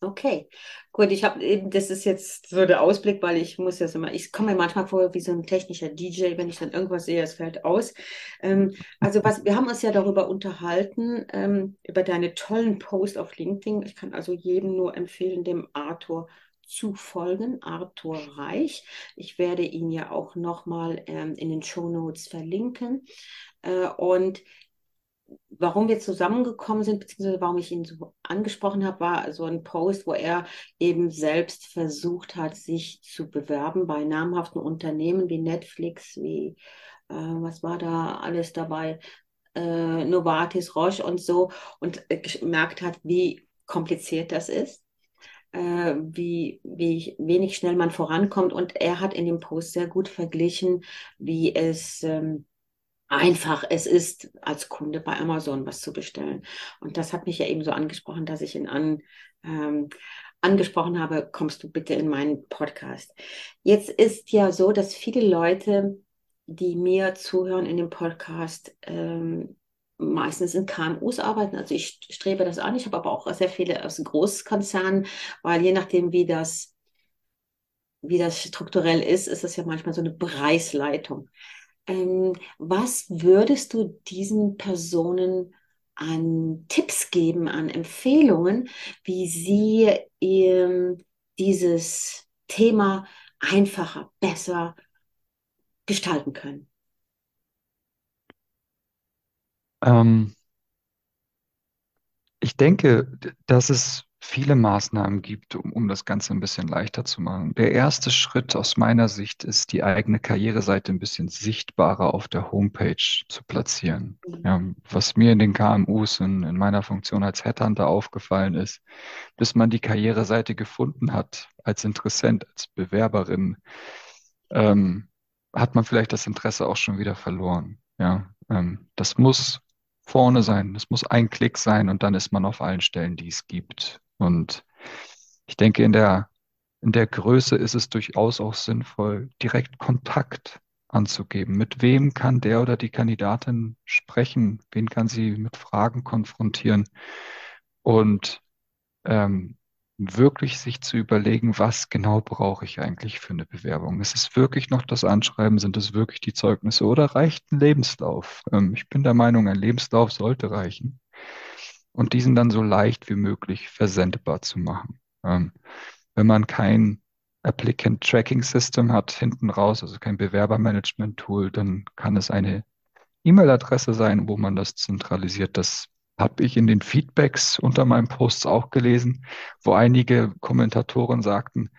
Okay, gut, ich habe eben, das ist jetzt so der Ausblick, weil ich muss das immer, ich komme mir manchmal vor wie so ein technischer DJ, wenn ich dann irgendwas sehe, es fällt aus. Ähm, also was, wir haben uns ja darüber unterhalten, ähm, über deine tollen Posts auf LinkedIn. Ich kann also jedem nur empfehlen, dem Arthur zu folgen, Arthur Reich. Ich werde ihn ja auch nochmal ähm, in den Show Notes verlinken. Äh, und warum wir zusammengekommen sind, beziehungsweise warum ich ihn so angesprochen habe, war so ein Post, wo er eben selbst versucht hat, sich zu bewerben bei namhaften Unternehmen wie Netflix, wie, äh, was war da alles dabei, äh, Novartis, Roche und so, und äh, gemerkt hat, wie kompliziert das ist. Äh, wie, wie wenig schnell man vorankommt. Und er hat in dem Post sehr gut verglichen, wie es ähm, einfach es ist, als Kunde bei Amazon was zu bestellen. Und das hat mich ja eben so angesprochen, dass ich ihn an, ähm, angesprochen habe, kommst du bitte in meinen Podcast. Jetzt ist ja so, dass viele Leute, die mir zuhören in dem Podcast, ähm, meistens in KMUs arbeiten. Also ich strebe das an. Ich habe aber auch sehr viele aus Großkonzernen, weil je nachdem, wie das, wie das strukturell ist, ist das ja manchmal so eine Bereichsleitung. Ähm, was würdest du diesen Personen an Tipps geben, an Empfehlungen, wie sie ähm, dieses Thema einfacher, besser gestalten können? Ähm, ich denke, dass es viele Maßnahmen gibt, um, um das Ganze ein bisschen leichter zu machen. Der erste Schritt aus meiner Sicht ist, die eigene Karriereseite ein bisschen sichtbarer auf der Homepage zu platzieren. Mhm. Ja, was mir in den KMUs in, in meiner Funktion als Headhunter aufgefallen ist, bis man die Karriereseite gefunden hat, als Interessent, als Bewerberin, ähm, hat man vielleicht das Interesse auch schon wieder verloren. Ja, ähm, das muss vorne sein. Es muss ein Klick sein und dann ist man auf allen Stellen, die es gibt. Und ich denke, in der, in der Größe ist es durchaus auch sinnvoll, direkt Kontakt anzugeben. Mit wem kann der oder die Kandidatin sprechen? Wen kann sie mit Fragen konfrontieren? Und ähm, wirklich sich zu überlegen, was genau brauche ich eigentlich für eine Bewerbung? Ist es wirklich noch das Anschreiben? Sind es wirklich die Zeugnisse oder reicht ein Lebenslauf? Ähm, ich bin der Meinung, ein Lebenslauf sollte reichen. Und diesen dann so leicht wie möglich versendbar zu machen. Ähm, wenn man kein Applicant Tracking System hat hinten raus, also kein Bewerbermanagement Tool, dann kann es eine E-Mail-Adresse sein, wo man das zentralisiert. Das habe ich in den Feedbacks unter meinen Posts auch gelesen, wo einige Kommentatoren sagten,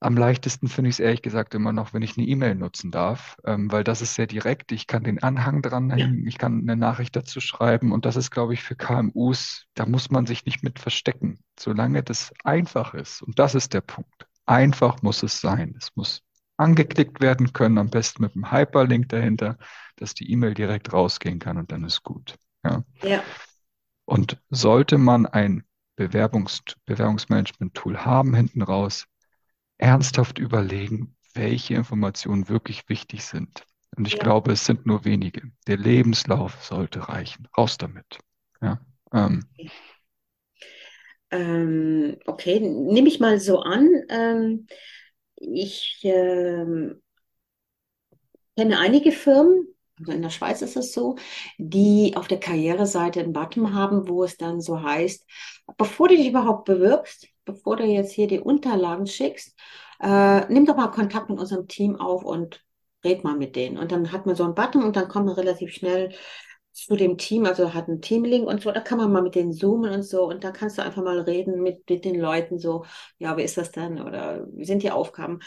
am leichtesten finde ich es ehrlich gesagt immer noch, wenn ich eine E-Mail nutzen darf, ähm, weil das ist sehr direkt. Ich kann den Anhang dranhängen, ich kann eine Nachricht dazu schreiben und das ist, glaube ich, für KMUs, da muss man sich nicht mit verstecken, solange das einfach ist. Und das ist der Punkt. Einfach muss es sein. Es muss angeklickt werden können, am besten mit einem Hyperlink dahinter, dass die E-Mail direkt rausgehen kann und dann ist gut. Ja. Ja. Und sollte man ein Bewerbungs Bewerbungsmanagement-Tool haben hinten raus, ernsthaft überlegen, welche Informationen wirklich wichtig sind. Und ich Ja. glaube, es sind nur wenige. Der Lebenslauf sollte reichen. Raus damit. Ja. Ähm, Ähm, okay, nehme ich mal so an. Ähm, ich ähm, kenne einige Firmen, also in der Schweiz ist es so, die auf der Karriereseite einen Button haben, wo es dann so heißt, bevor du dich überhaupt bewirbst, bevor du jetzt hier die Unterlagen schickst, äh, nimm doch mal Kontakt mit unserem Team auf und red mal mit denen. Und dann hat man so einen Button und dann kommt man relativ schnell zu dem Team, also hat einen Teamlink und so, da kann man mal mit denen zoomen und so und da kannst du einfach mal reden mit, mit den Leuten so, ja, wie ist das denn oder wie sind die Aufgaben?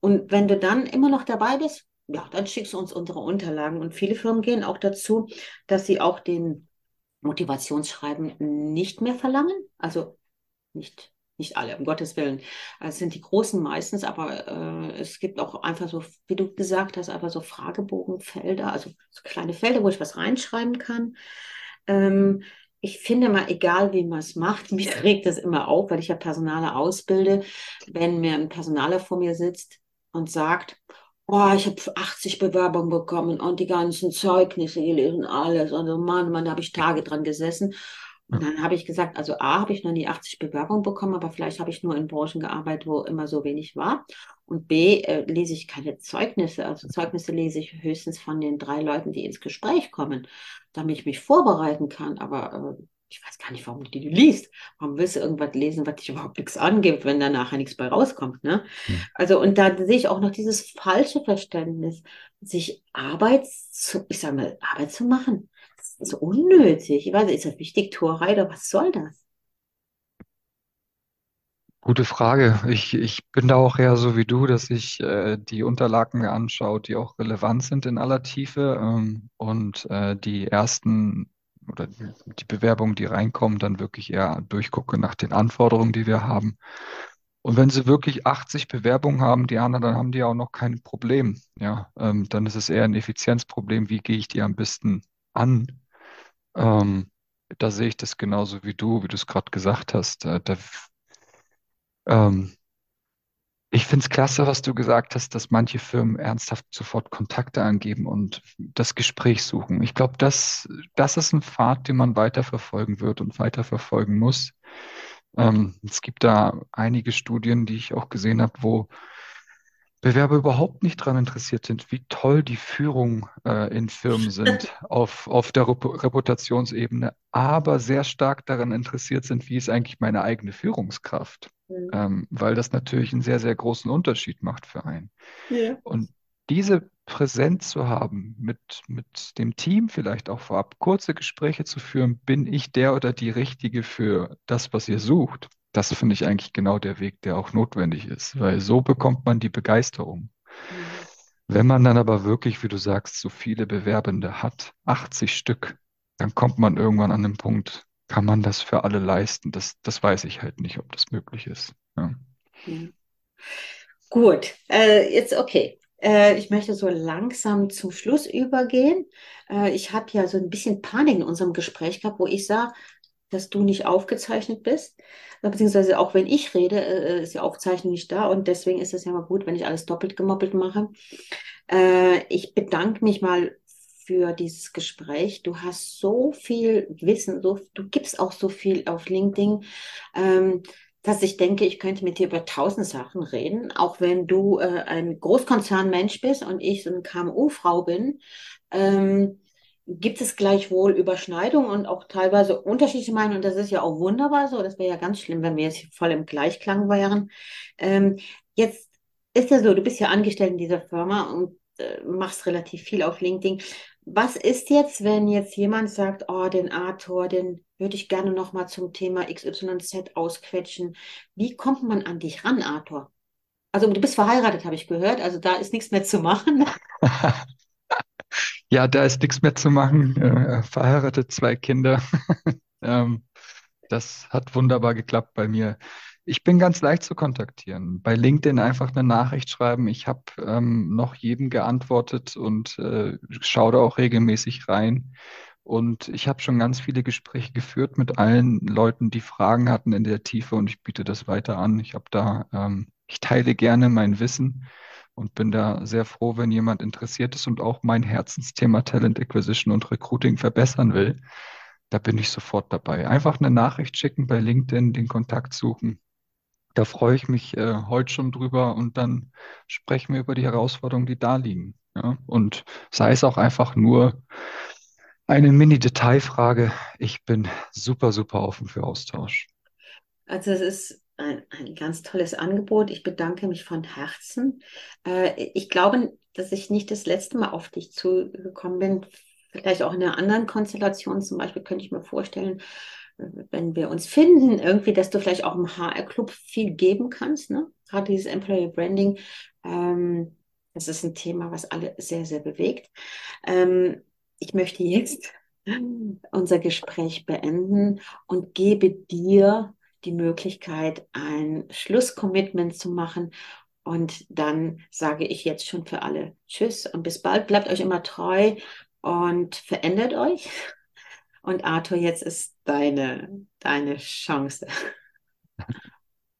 Und wenn du dann immer noch dabei bist, ja, dann schickst du uns unsere Unterlagen. Und viele Firmen gehen auch dazu, dass sie auch den Motivationsschreiben nicht mehr verlangen. Also nicht, nicht alle, um Gottes Willen. Es sind die Großen meistens, aber äh, es gibt auch einfach so, wie du gesagt hast, einfach so Fragebogenfelder, also so kleine Felder, wo ich was reinschreiben kann. Ähm, ich finde mal, egal wie man es macht, [laughs] mich regt das immer auf, weil ich ja Personale ausbilde, wenn mir ein Personaler vor mir sitzt und sagt, oh, ich habe 80 Bewerbungen bekommen und die ganzen Zeugnisse gelesen, alles. Und so, Mann, Mann, da habe ich Tage dran gesessen. Und dann habe ich gesagt, also A, habe ich noch nie 80 Bewerbungen bekommen, aber vielleicht habe ich nur in Branchen gearbeitet, wo immer so wenig war. Und B, äh, lese ich keine Zeugnisse. Also Zeugnisse lese ich höchstens von den drei Leuten, die ins Gespräch kommen, damit ich mich vorbereiten kann. Aber äh, ich weiß gar nicht, warum du die liest. Warum willst du irgendwas lesen, was dich überhaupt nichts angibt, wenn da nachher nichts bei rauskommt, ne? Hm. Also, und da sehe ich auch noch dieses falsche Verständnis, sich Arbeit zu, ich sag mal, Arbeit zu machen. Ist unnötig. Ich weiß ist das wichtig, Torheit oder was soll das? Gute Frage. Ich, ich bin da auch eher so wie du, dass ich äh, die Unterlagen mir anschaue, die auch relevant sind in aller Tiefe ähm, und äh, die ersten oder die, die Bewerbungen, die reinkommen, dann wirklich eher durchgucke nach den Anforderungen, die wir haben. Und wenn sie wirklich 80 Bewerbungen haben, anderen, dann haben die auch noch kein Problem. Ja, ähm, dann ist es eher ein Effizienzproblem. Wie gehe ich die am besten an? Ähm, da sehe ich das genauso wie du, wie du es gerade gesagt hast. Äh, da ähm, Ich finde es klasse, was du gesagt hast, dass manche Firmen ernsthaft sofort Kontakte angeben und das Gespräch suchen. Ich glaube, das, das ist ein Pfad, den man weiterverfolgen wird und weiterverfolgen muss. Ähm, es gibt da einige Studien, die ich auch gesehen habe, wo Bewerber überhaupt nicht daran interessiert sind, wie toll die Führung äh, in Firmen [laughs] sind auf, auf der Rep Reputationsebene, aber sehr stark daran interessiert sind, wie ist eigentlich meine eigene Führungskraft, Mhm. ähm, weil das natürlich einen sehr, sehr großen Unterschied macht für einen. Ja. Und diese Präsenz zu haben, mit, mit dem Team vielleicht auch vorab kurze Gespräche zu führen, bin ich der oder die Richtige für das, was ihr sucht? Das finde ich eigentlich genau der Weg, der auch notwendig ist, weil so bekommt man die Begeisterung. Mhm. Wenn man dann aber wirklich, wie du sagst, so viele Bewerbende hat, 80 Stück, dann kommt man irgendwann an den Punkt, kann man das für alle leisten? Das, das weiß ich halt nicht, ob das möglich ist. Ja. Ja. Gut, äh, jetzt okay. Äh, ich möchte so langsam zum Schluss übergehen. Äh, ich habe ja so ein bisschen Panik in unserem Gespräch gehabt, wo ich sah, dass du nicht aufgezeichnet bist. Äh, Beziehungsweise auch wenn ich rede, äh, ist die Aufzeichnung nicht da und deswegen ist es ja mal gut, wenn ich alles doppelt gemoppelt mache. Äh, ich bedanke mich mal für dieses Gespräch. Du hast so viel Wissen, so, du gibst auch so viel auf LinkedIn. Ähm, dass ich denke, ich könnte mit dir über tausend Sachen reden, auch wenn du äh, ein Großkonzernmensch bist und ich so eine KMU-Frau bin. Ähm, gibt es gleichwohl Überschneidungen und auch teilweise unterschiedliche Meinungen. Und das ist ja auch wunderbar so. Das wäre ja ganz schlimm, wenn wir jetzt voll im Gleichklang wären. Ähm, jetzt ist ja so, du bist ja angestellt in dieser Firma und äh, machst relativ viel auf LinkedIn. Was ist jetzt, wenn jetzt jemand sagt, oh, den Arthur, den würde ich gerne noch mal zum Thema XYZ ausquetschen. Wie kommt man an dich ran, Arthur? Also du bist verheiratet, habe ich gehört. Also da ist nichts mehr zu machen. [laughs] Ja, da ist nichts mehr zu machen. Äh, verheiratet, zwei Kinder. [laughs] Ähm, das hat wunderbar geklappt bei mir. Ich bin ganz leicht zu kontaktieren. Bei LinkedIn einfach eine Nachricht schreiben. Ich habe ähm, noch jedem geantwortet und äh, schaue da auch regelmäßig rein. Und ich habe schon ganz viele Gespräche geführt mit allen Leuten, die Fragen hatten in der Tiefe und ich biete das weiter an. Ich habe da, ähm, ich teile gerne mein Wissen und bin da sehr froh, wenn jemand interessiert ist und auch mein Herzensthema Talent Acquisition und Recruiting verbessern will. Da bin ich sofort dabei. Einfach eine Nachricht schicken bei LinkedIn, den Kontakt suchen. Da freue ich mich äh, heute schon drüber und dann sprechen wir über die Herausforderungen, die da liegen. Ja? Und sei es auch einfach nur eine Mini-Detailfrage. Ich bin super, super offen für Austausch. Also es ist ein, ein ganz tolles Angebot. Ich bedanke mich von Herzen. Äh, ich glaube, dass ich nicht das letzte Mal auf dich zugekommen bin. Vielleicht auch in einer anderen Konstellation. Zum Beispiel könnte ich mir vorstellen, wenn wir uns finden, irgendwie, dass du vielleicht auch im HR-Club viel geben kannst. Ne? Gerade dieses Employer Branding. Ähm, das ist ein Thema, was alle sehr, sehr bewegt. Ähm, ich möchte jetzt [laughs] unser Gespräch beenden und gebe dir die Möglichkeit, ein Schlusscommitment zu machen. Und dann sage ich jetzt schon für alle Tschüss und bis bald. Bleibt euch immer treu und verändert euch. Und Arthur, jetzt ist deine, deine Chance.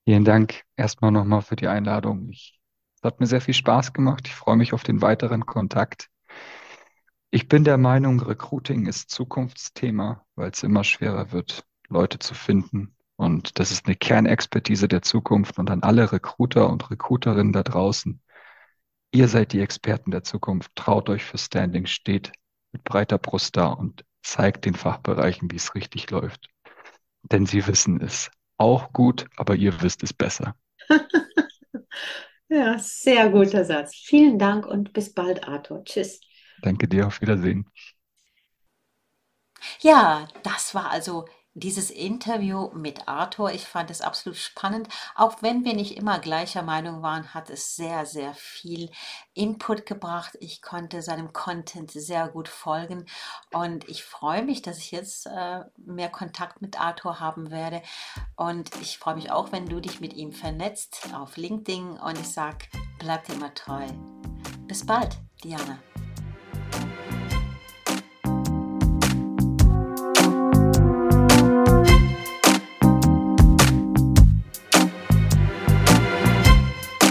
Vielen Dank erstmal nochmal für die Einladung. Ich, es hat mir sehr viel Spaß gemacht. Ich freue mich auf den weiteren Kontakt. Ich bin der Meinung, Recruiting ist Zukunftsthema, weil es immer schwerer wird, Leute zu finden. Und das ist eine Kernexpertise der Zukunft. Und an alle Recruiter und Recruiterinnen da draußen, ihr seid die Experten der Zukunft. Traut euch für Standing, steht mit breiter Brust da und zeigt den Fachbereichen, wie es richtig läuft. Denn sie wissen es auch gut, aber ihr wisst es besser. [laughs] ja, sehr guter Satz. Vielen Dank und bis bald, Arthur. Tschüss. Danke dir, auf Wiedersehen. Ja, das war also dieses Interview mit Arthur. Ich fand es absolut spannend. Auch wenn wir nicht immer gleicher Meinung waren, hat es sehr, sehr viel Input gebracht. Ich konnte seinem Content sehr gut folgen und ich freue mich, dass ich jetzt äh, mehr Kontakt mit Arthur haben werde. Und ich freue mich auch, wenn du dich mit ihm vernetzt auf LinkedIn und ich sage, bleib dir immer treu. Bis bald, Diana.